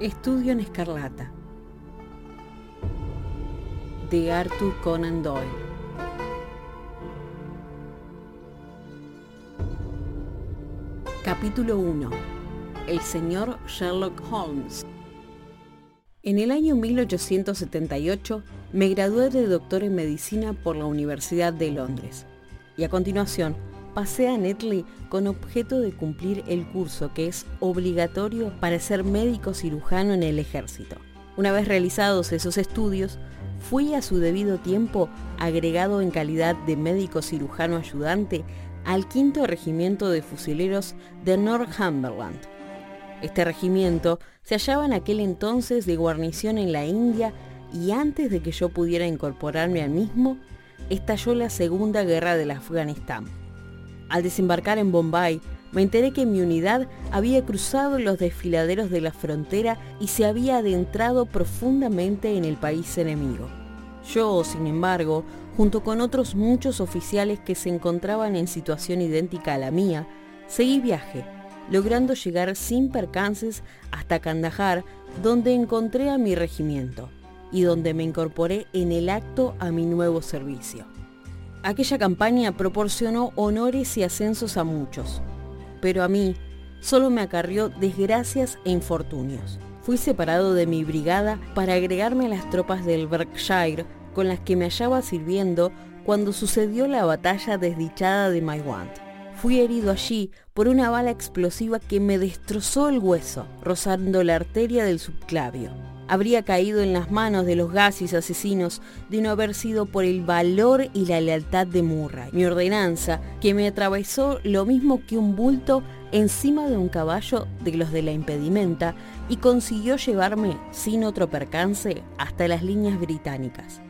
Estudio en Escarlata de Arthur Conan Doyle. Capítulo 1. El señor Sherlock Holmes. En el año 1878 me gradué de doctor en medicina por la Universidad de Londres y a continuación pasé a Netley con objeto de cumplir el curso que es obligatorio para ser médico cirujano en el ejército. Una vez realizados esos estudios, fui a su debido tiempo agregado en calidad de médico cirujano ayudante al quinto regimiento de fusileros de Northumberland. Este regimiento se hallaba en aquel entonces de guarnición en la India y antes de que yo pudiera incorporarme al mismo, estalló la Segunda Guerra del Afganistán. Al desembarcar en Bombay, me enteré que mi unidad había cruzado los desfiladeros de la frontera y se había adentrado profundamente en el país enemigo. Yo, sin embargo, junto con otros muchos oficiales que se encontraban en situación idéntica a la mía, seguí viaje, logrando llegar sin percances hasta Kandahar, donde encontré a mi regimiento y donde me incorporé en el acto a mi nuevo servicio. Aquella campaña proporcionó honores y ascensos a muchos, pero a mí solo me acarrió desgracias e infortunios. Fui separado de mi brigada para agregarme a las tropas del Berkshire con las que me hallaba sirviendo cuando sucedió la batalla desdichada de Maiwand. Fui herido allí por una bala explosiva que me destrozó el hueso, rozando la arteria del subclavio habría caído en las manos de los gases asesinos de no haber sido por el valor y la lealtad de Murray. Mi ordenanza, que me atravesó lo mismo que un bulto encima de un caballo de los de la impedimenta y consiguió llevarme sin otro percance hasta las líneas británicas.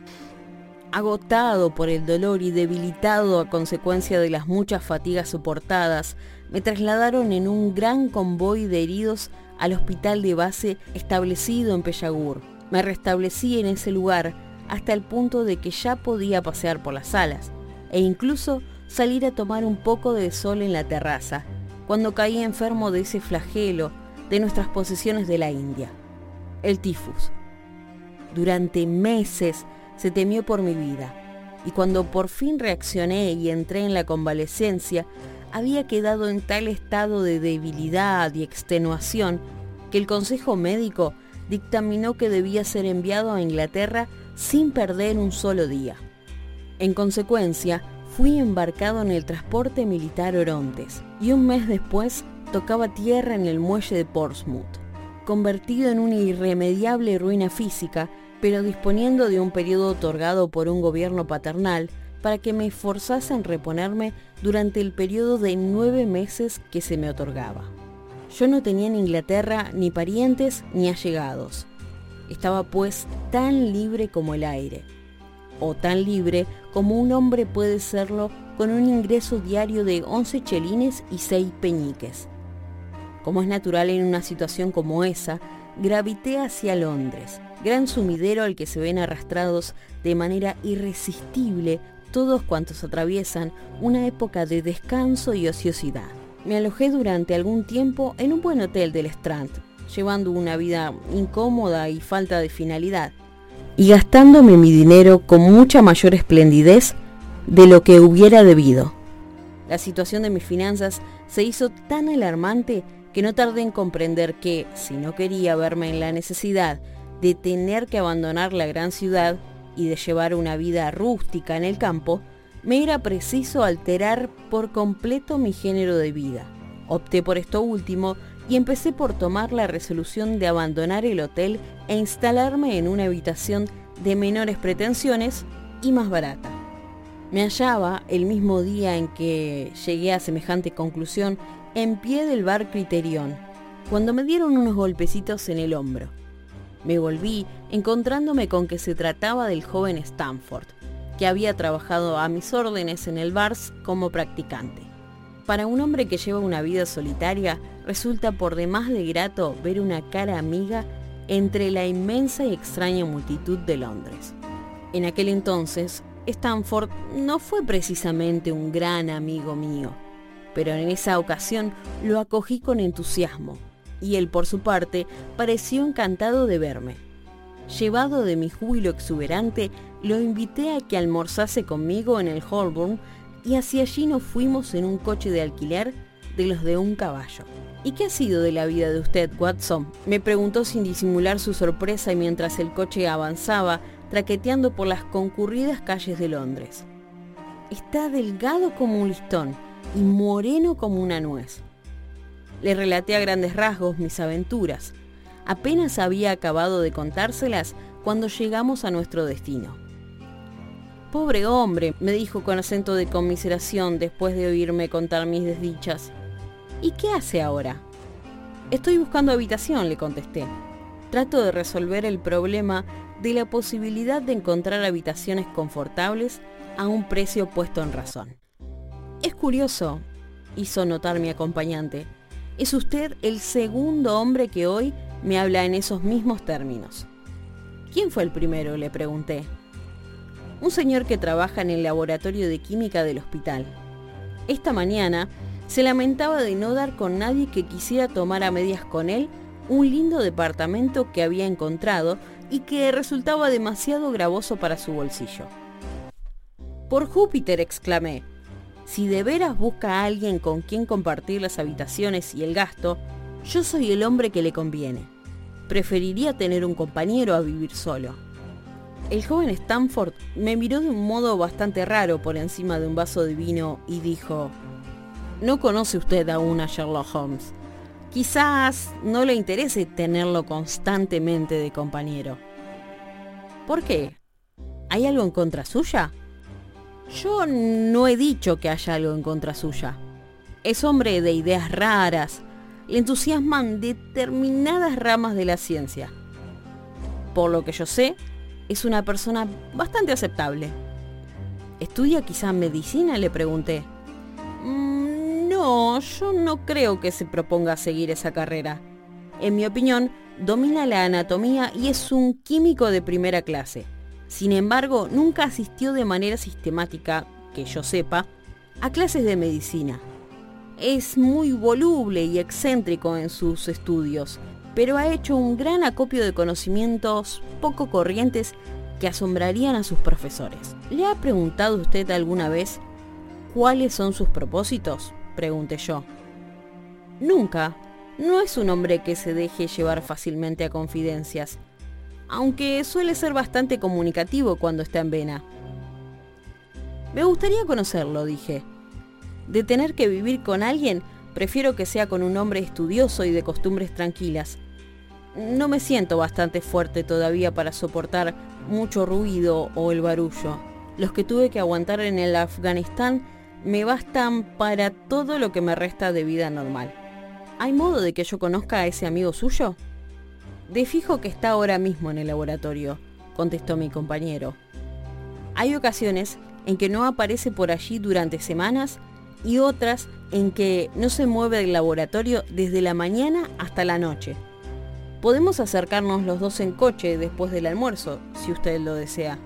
Agotado por el dolor y debilitado a consecuencia de las muchas fatigas soportadas, me trasladaron en un gran convoy de heridos al hospital de base establecido en Pellagur. Me restablecí en ese lugar hasta el punto de que ya podía pasear por las salas e incluso salir a tomar un poco de sol en la terraza, cuando caí enfermo de ese flagelo de nuestras posesiones de la India, el tifus. Durante meses se temió por mi vida, y cuando por fin reaccioné y entré en la convalecencia, había quedado en tal estado de debilidad y extenuación que el Consejo Médico dictaminó que debía ser enviado a Inglaterra sin perder un solo día. En consecuencia, fui embarcado en el transporte militar Orontes y un mes después tocaba tierra en el muelle de Portsmouth, convertido en una irremediable ruina física, pero disponiendo de un periodo otorgado por un gobierno paternal para que me forzase en reponerme durante el periodo de nueve meses que se me otorgaba. Yo no tenía en Inglaterra ni parientes ni allegados. Estaba pues tan libre como el aire, o tan libre como un hombre puede serlo con un ingreso diario de 11 chelines y 6 peñiques. Como es natural en una situación como esa, gravité hacia Londres, gran sumidero al que se ven arrastrados de manera irresistible todos cuantos atraviesan una época de descanso y ociosidad. Me alojé durante algún tiempo en un buen hotel del Strand, llevando una vida incómoda y falta de finalidad, y gastándome mi dinero con mucha mayor esplendidez de lo que hubiera debido. La situación de mis finanzas se hizo tan alarmante que no tardé en comprender que, si no quería verme en la necesidad de tener que abandonar la gran ciudad, y de llevar una vida rústica en el campo, me era preciso alterar por completo mi género de vida. Opté por esto último y empecé por tomar la resolución de abandonar el hotel e instalarme en una habitación de menores pretensiones y más barata. Me hallaba el mismo día en que llegué a semejante conclusión en pie del bar Criterion, cuando me dieron unos golpecitos en el hombro. Me volví encontrándome con que se trataba del joven Stanford, que había trabajado a mis órdenes en el Bars como practicante. Para un hombre que lleva una vida solitaria, resulta por demás de grato ver una cara amiga entre la inmensa y extraña multitud de Londres. En aquel entonces, Stanford no fue precisamente un gran amigo mío, pero en esa ocasión lo acogí con entusiasmo y él por su parte pareció encantado de verme. Llevado de mi júbilo exuberante, lo invité a que almorzase conmigo en el Holborn y hacia allí nos fuimos en un coche de alquiler de los de un caballo. ¿Y qué ha sido de la vida de usted, Watson? Me preguntó sin disimular su sorpresa mientras el coche avanzaba, traqueteando por las concurridas calles de Londres. Está delgado como un listón y moreno como una nuez. Le relaté a grandes rasgos mis aventuras. Apenas había acabado de contárselas cuando llegamos a nuestro destino. Pobre hombre, me dijo con acento de conmiseración después de oírme contar mis desdichas. ¿Y qué hace ahora? Estoy buscando habitación, le contesté. Trato de resolver el problema de la posibilidad de encontrar habitaciones confortables a un precio puesto en razón. Es curioso, hizo notar mi acompañante, es usted el segundo hombre que hoy me habla en esos mismos términos. ¿Quién fue el primero? le pregunté. Un señor que trabaja en el laboratorio de química del hospital. Esta mañana se lamentaba de no dar con nadie que quisiera tomar a medias con él un lindo departamento que había encontrado y que resultaba demasiado gravoso para su bolsillo. Por Júpiter, exclamé, si de veras busca a alguien con quien compartir las habitaciones y el gasto, yo soy el hombre que le conviene. Preferiría tener un compañero a vivir solo. El joven Stanford me miró de un modo bastante raro por encima de un vaso de vino y dijo, no conoce usted aún a Sherlock Holmes. Quizás no le interese tenerlo constantemente de compañero. ¿Por qué? ¿Hay algo en contra suya? Yo no he dicho que haya algo en contra suya. Es hombre de ideas raras. Le entusiasman determinadas ramas de la ciencia. Por lo que yo sé, es una persona bastante aceptable. ¿Estudia quizá medicina? Le pregunté. No, yo no creo que se proponga seguir esa carrera. En mi opinión, domina la anatomía y es un químico de primera clase. Sin embargo, nunca asistió de manera sistemática, que yo sepa, a clases de medicina. Es muy voluble y excéntrico en sus estudios, pero ha hecho un gran acopio de conocimientos poco corrientes que asombrarían a sus profesores. ¿Le ha preguntado usted alguna vez cuáles son sus propósitos? pregunté yo. Nunca. No es un hombre que se deje llevar fácilmente a confidencias, aunque suele ser bastante comunicativo cuando está en vena. Me gustaría conocerlo, dije. De tener que vivir con alguien, prefiero que sea con un hombre estudioso y de costumbres tranquilas. No me siento bastante fuerte todavía para soportar mucho ruido o el barullo. Los que tuve que aguantar en el Afganistán me bastan para todo lo que me resta de vida normal. ¿Hay modo de que yo conozca a ese amigo suyo? De fijo que está ahora mismo en el laboratorio, contestó mi compañero. Hay ocasiones en que no aparece por allí durante semanas y otras en que no se mueve del laboratorio desde la mañana hasta la noche. Podemos acercarnos los dos en coche después del almuerzo, si usted lo desea.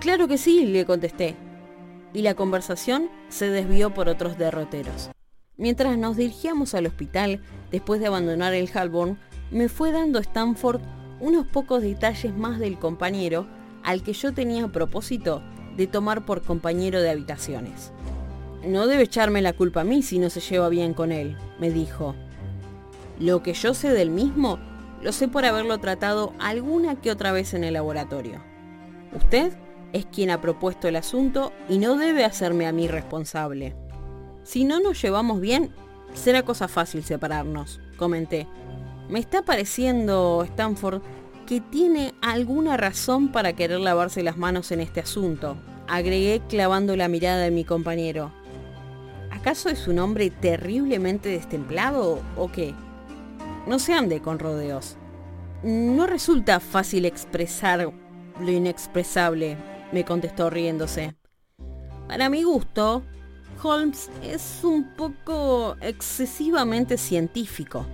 Claro que sí, le contesté y la conversación se desvió por otros derroteros. Mientras nos dirigíamos al hospital, después de abandonar el Halborn, me fue dando Stanford unos pocos detalles más del compañero al que yo tenía a propósito de tomar por compañero de habitaciones. No debe echarme la culpa a mí si no se lleva bien con él, me dijo. Lo que yo sé del mismo, lo sé por haberlo tratado alguna que otra vez en el laboratorio. Usted es quien ha propuesto el asunto y no debe hacerme a mí responsable. Si no nos llevamos bien, será cosa fácil separarnos, comenté. Me está pareciendo, Stanford, que tiene alguna razón para querer lavarse las manos en este asunto, agregué clavando la mirada de mi compañero. ¿Acaso es un hombre terriblemente destemplado o qué? No se ande con rodeos. No resulta fácil expresar lo inexpresable, me contestó riéndose. Para mi gusto, Holmes es un poco excesivamente científico.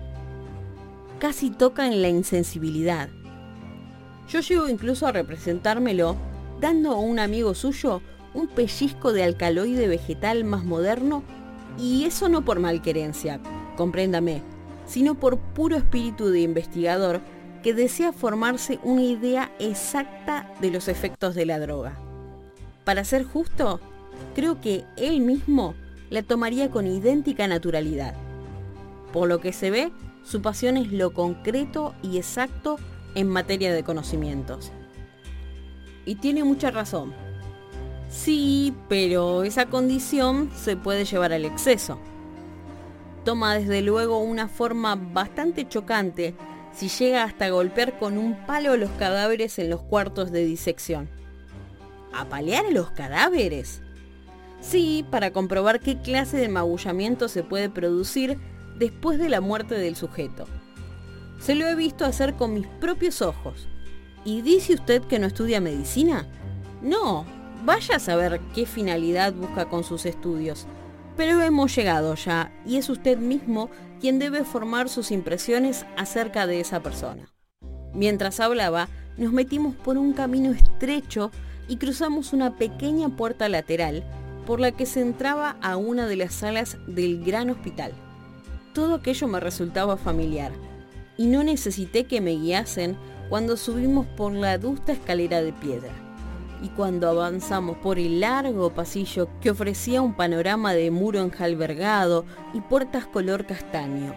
Casi toca en la insensibilidad. Yo llego incluso a representármelo dando a un amigo suyo un pellizco de alcaloide vegetal más moderno y eso no por malquerencia, compréndame, sino por puro espíritu de investigador que desea formarse una idea exacta de los efectos de la droga. Para ser justo, creo que él mismo la tomaría con idéntica naturalidad. Por lo que se ve, su pasión es lo concreto y exacto en materia de conocimientos. Y tiene mucha razón. Sí, pero esa condición se puede llevar al exceso. Toma desde luego una forma bastante chocante si llega hasta golpear con un palo los cadáveres en los cuartos de disección. ¿Apalear a los cadáveres? Sí, para comprobar qué clase de magullamiento se puede producir después de la muerte del sujeto. Se lo he visto hacer con mis propios ojos. ¿Y dice usted que no estudia medicina? No, vaya a saber qué finalidad busca con sus estudios. Pero hemos llegado ya y es usted mismo quien debe formar sus impresiones acerca de esa persona. Mientras hablaba, nos metimos por un camino estrecho y cruzamos una pequeña puerta lateral por la que se entraba a una de las salas del gran hospital. Todo aquello me resultaba familiar y no necesité que me guiasen cuando subimos por la adusta escalera de piedra y cuando avanzamos por el largo pasillo que ofrecía un panorama de muro enjalbergado y puertas color castaño.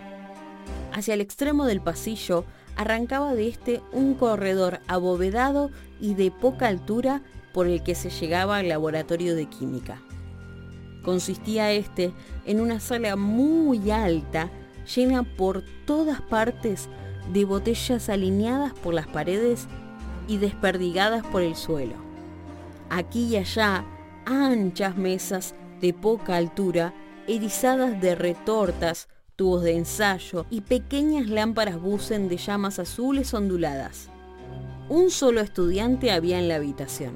Hacia el extremo del pasillo arrancaba de este un corredor abovedado y de poca altura por el que se llegaba al laboratorio de química. Consistía este en una sala muy alta, llena por todas partes de botellas alineadas por las paredes y desperdigadas por el suelo. Aquí y allá, anchas mesas de poca altura, erizadas de retortas, tubos de ensayo y pequeñas lámparas bucen de llamas azules onduladas. Un solo estudiante había en la habitación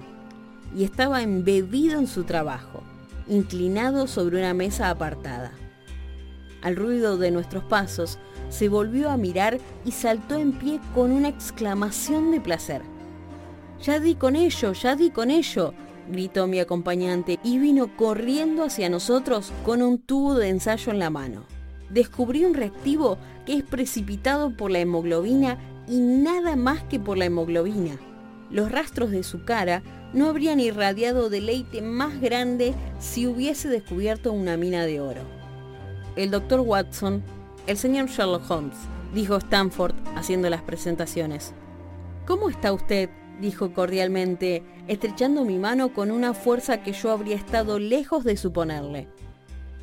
y estaba embebido en su trabajo inclinado sobre una mesa apartada. Al ruido de nuestros pasos, se volvió a mirar y saltó en pie con una exclamación de placer. Ya di con ello, ya di con ello, gritó mi acompañante y vino corriendo hacia nosotros con un tubo de ensayo en la mano. Descubrí un reactivo que es precipitado por la hemoglobina y nada más que por la hemoglobina. Los rastros de su cara no habrían irradiado deleite más grande si hubiese descubierto una mina de oro. El doctor Watson, el señor Sherlock Holmes, dijo Stanford haciendo las presentaciones. ¿Cómo está usted? dijo cordialmente, estrechando mi mano con una fuerza que yo habría estado lejos de suponerle.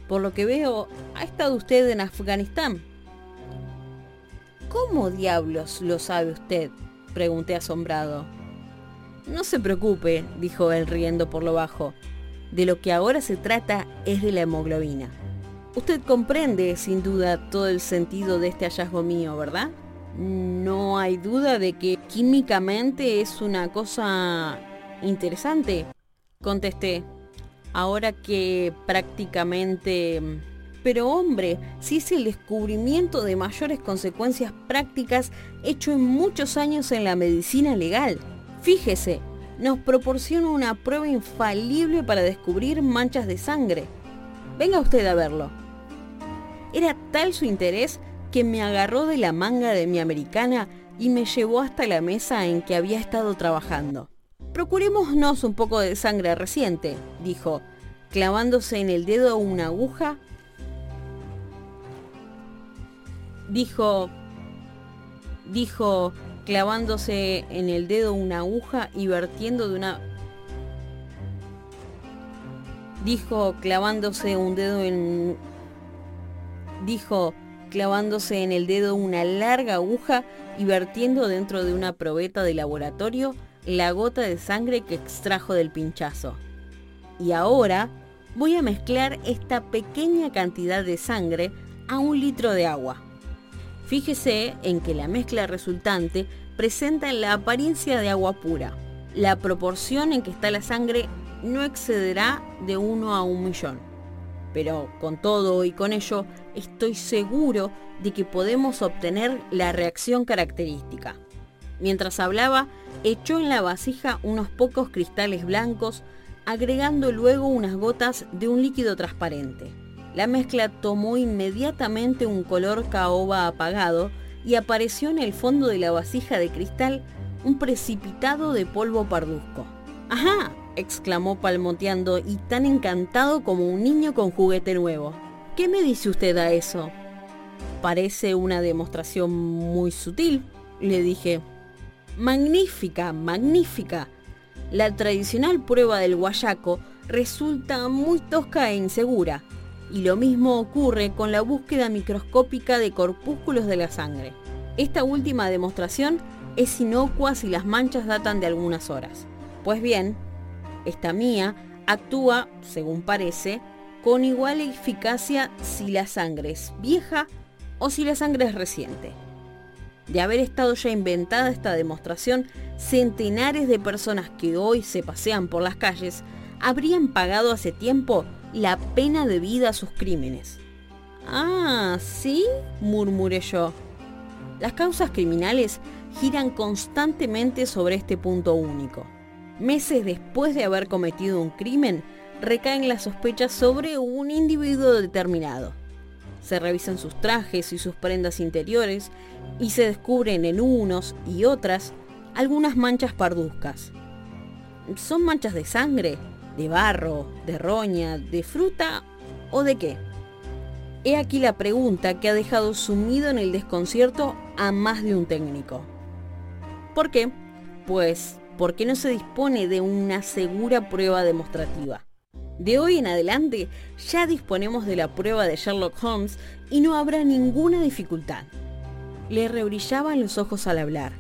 Por lo que veo, ha estado usted en Afganistán. ¿Cómo diablos lo sabe usted? pregunté asombrado. No se preocupe, dijo él riendo por lo bajo. De lo que ahora se trata es de la hemoglobina. Usted comprende, sin duda, todo el sentido de este hallazgo mío, ¿verdad? No hay duda de que químicamente es una cosa interesante, contesté. Ahora que prácticamente... Pero hombre, si es el descubrimiento de mayores consecuencias prácticas hecho en muchos años en la medicina legal. Fíjese, nos proporciona una prueba infalible para descubrir manchas de sangre. Venga usted a verlo. Era tal su interés que me agarró de la manga de mi americana y me llevó hasta la mesa en que había estado trabajando. Procurémonos un poco de sangre reciente, dijo, clavándose en el dedo una aguja. Dijo, dijo, clavándose en el dedo una aguja y vertiendo de una... Dijo clavándose un dedo en... Dijo clavándose en el dedo una larga aguja y vertiendo dentro de una probeta de laboratorio la gota de sangre que extrajo del pinchazo. Y ahora voy a mezclar esta pequeña cantidad de sangre a un litro de agua. Fíjese en que la mezcla resultante presenta la apariencia de agua pura. La proporción en que está la sangre no excederá de 1 a 1 millón. Pero con todo y con ello, estoy seguro de que podemos obtener la reacción característica. Mientras hablaba, echó en la vasija unos pocos cristales blancos, agregando luego unas gotas de un líquido transparente. La mezcla tomó inmediatamente un color caoba apagado y apareció en el fondo de la vasija de cristal un precipitado de polvo parduzco. ¡Ajá! exclamó palmoteando y tan encantado como un niño con juguete nuevo. ¿Qué me dice usted a eso? Parece una demostración muy sutil, le dije. Magnífica, magnífica. La tradicional prueba del guayaco resulta muy tosca e insegura, y lo mismo ocurre con la búsqueda microscópica de corpúsculos de la sangre. Esta última demostración es inocua si las manchas datan de algunas horas. Pues bien, esta mía actúa, según parece, con igual eficacia si la sangre es vieja o si la sangre es reciente. De haber estado ya inventada esta demostración, centenares de personas que hoy se pasean por las calles habrían pagado hace tiempo la pena de vida a sus crímenes. Ah, ¿sí? murmuré yo. Las causas criminales giran constantemente sobre este punto único. Meses después de haber cometido un crimen, recaen las sospechas sobre un individuo determinado. Se revisan sus trajes y sus prendas interiores y se descubren en unos y otras algunas manchas parduzcas. ¿Son manchas de sangre? ¿De barro? ¿De roña? ¿De fruta? ¿O de qué? He aquí la pregunta que ha dejado sumido en el desconcierto a más de un técnico. ¿Por qué? Pues porque no se dispone de una segura prueba demostrativa. De hoy en adelante ya disponemos de la prueba de Sherlock Holmes y no habrá ninguna dificultad. Le rebrillaban los ojos al hablar.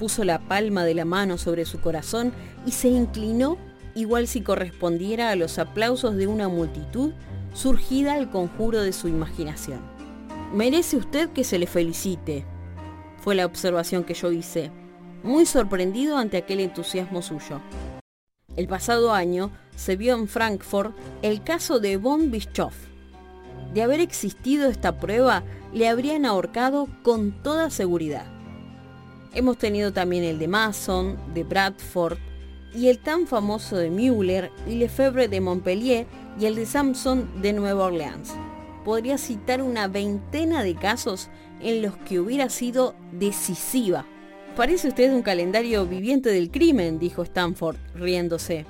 Puso la palma de la mano sobre su corazón y se inclinó igual si correspondiera a los aplausos de una multitud surgida al conjuro de su imaginación. Merece usted que se le felicite, fue la observación que yo hice, muy sorprendido ante aquel entusiasmo suyo. El pasado año se vio en Frankfurt el caso de von Bischoff. De haber existido esta prueba, le habrían ahorcado con toda seguridad. Hemos tenido también el de Mason, de Bradford, y el tan famoso de Müller y Lefebvre de Montpellier y el de Samson de Nueva Orleans. Podría citar una veintena de casos en los que hubiera sido decisiva Parece usted un calendario viviente del crimen, dijo Stanford, riéndose.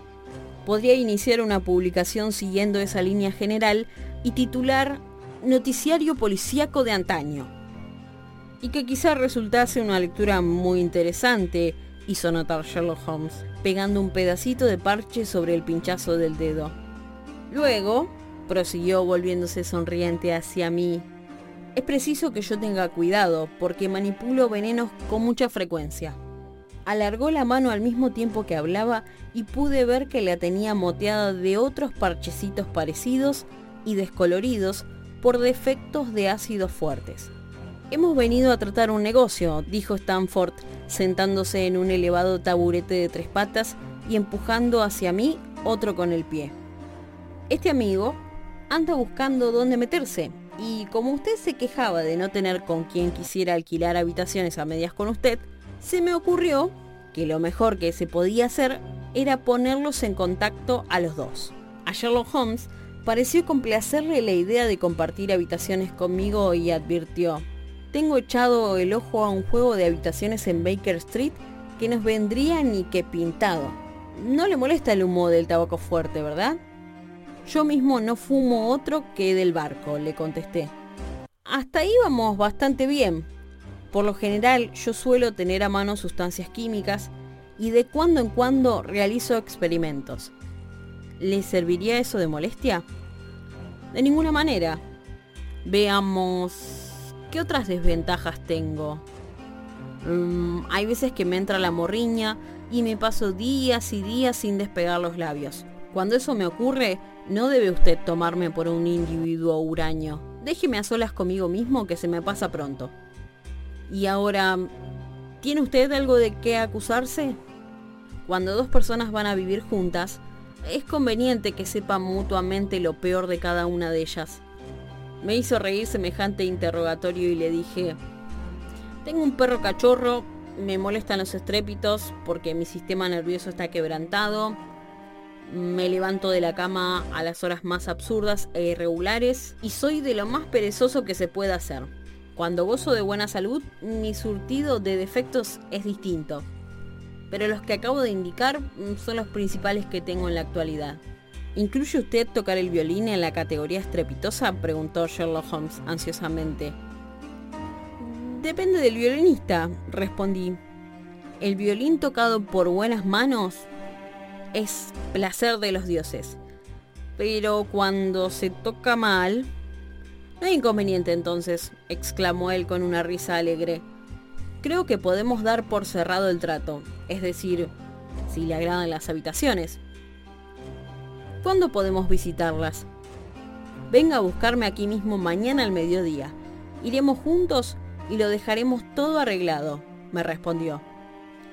Podría iniciar una publicación siguiendo esa línea general y titular Noticiario Policíaco de Antaño. Y que quizá resultase una lectura muy interesante, hizo notar Sherlock Holmes, pegando un pedacito de parche sobre el pinchazo del dedo. Luego, prosiguió volviéndose sonriente hacia mí, es preciso que yo tenga cuidado porque manipulo venenos con mucha frecuencia. Alargó la mano al mismo tiempo que hablaba y pude ver que la tenía moteada de otros parchecitos parecidos y descoloridos por defectos de ácidos fuertes. Hemos venido a tratar un negocio, dijo Stanford, sentándose en un elevado taburete de tres patas y empujando hacia mí otro con el pie. Este amigo anda buscando dónde meterse, y como usted se quejaba de no tener con quien quisiera alquilar habitaciones a medias con usted, se me ocurrió que lo mejor que se podía hacer era ponerlos en contacto a los dos. A Sherlock Holmes pareció complacerle la idea de compartir habitaciones conmigo y advirtió, tengo echado el ojo a un juego de habitaciones en Baker Street que nos vendría ni que pintado. No le molesta el humo del tabaco fuerte, ¿verdad? Yo mismo no fumo otro que del barco, le contesté. Hasta ahí vamos bastante bien. Por lo general yo suelo tener a mano sustancias químicas y de cuando en cuando realizo experimentos. ¿Le serviría eso de molestia? De ninguna manera. Veamos... ¿Qué otras desventajas tengo? Mm, hay veces que me entra la morriña y me paso días y días sin despegar los labios. Cuando eso me ocurre, no debe usted tomarme por un individuo huraño. Déjeme a solas conmigo mismo que se me pasa pronto. Y ahora, ¿tiene usted algo de qué acusarse? Cuando dos personas van a vivir juntas, es conveniente que sepan mutuamente lo peor de cada una de ellas. Me hizo reír semejante interrogatorio y le dije, tengo un perro cachorro, me molestan los estrépitos porque mi sistema nervioso está quebrantado, Me levanto de la cama a las horas más absurdas e irregulares y soy de lo más perezoso que se pueda hacer. Cuando gozo de buena salud, mi surtido de defectos es distinto. Pero los que acabo de indicar mm, son los principales que tengo en la actualidad. ¿Incluye usted tocar el violín en la categoría estrepitosa? preguntó Sherlock Holmes ansiosamente. Depende del violinista, respondí. El violín tocado por buenas manos es placer de los dioses. Pero cuando se toca mal... No hay inconveniente entonces, exclamó él con una risa alegre. Creo que podemos dar por cerrado el trato, es decir, si le agradan las habitaciones. ¿Cuándo podemos visitarlas? Venga a buscarme aquí mismo mañana al mediodía. Iremos juntos y lo dejaremos todo arreglado, me respondió.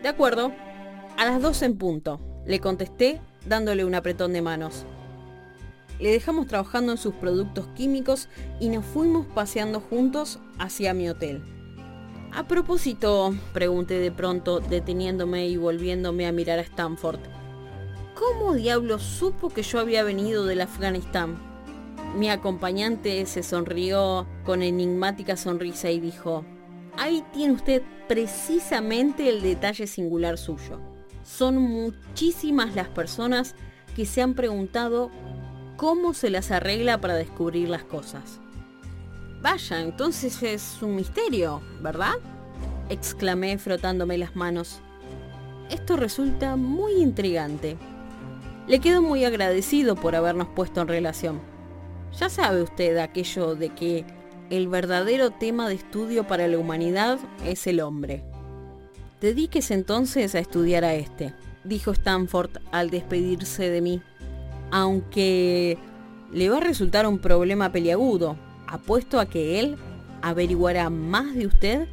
De acuerdo, a las dos en punto. Le contesté dándole un apretón de manos. Le dejamos trabajando en sus productos químicos y nos fuimos paseando juntos hacia mi hotel. A propósito, pregunté de pronto, deteniéndome y volviéndome a mirar a Stanford. ¿Cómo diablos supo que yo había venido del Afganistán? Mi acompañante se sonrió con enigmática sonrisa y dijo, ahí tiene usted precisamente el detalle singular suyo son muchísimas las personas que se han preguntado cómo se las arregla para descubrir las cosas. Vaya, entonces es un misterio, ¿verdad? exclamé frotándome las manos. Esto resulta muy intrigante. Le quedo muy agradecido por habernos puesto en relación. Ya sabe usted aquello de que el verdadero tema de estudio para la humanidad es el hombre. Dedíquese entonces a estudiar a este, dijo Stanford al despedirse de mí. Aunque le va a resultar un problema peliagudo, apuesto a que él averiguará más de usted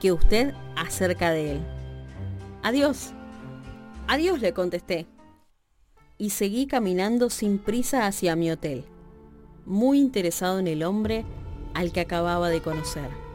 que usted acerca de él. Adiós. Adiós, le contesté. Y seguí caminando sin prisa hacia mi hotel, muy interesado en el hombre al que acababa de conocer.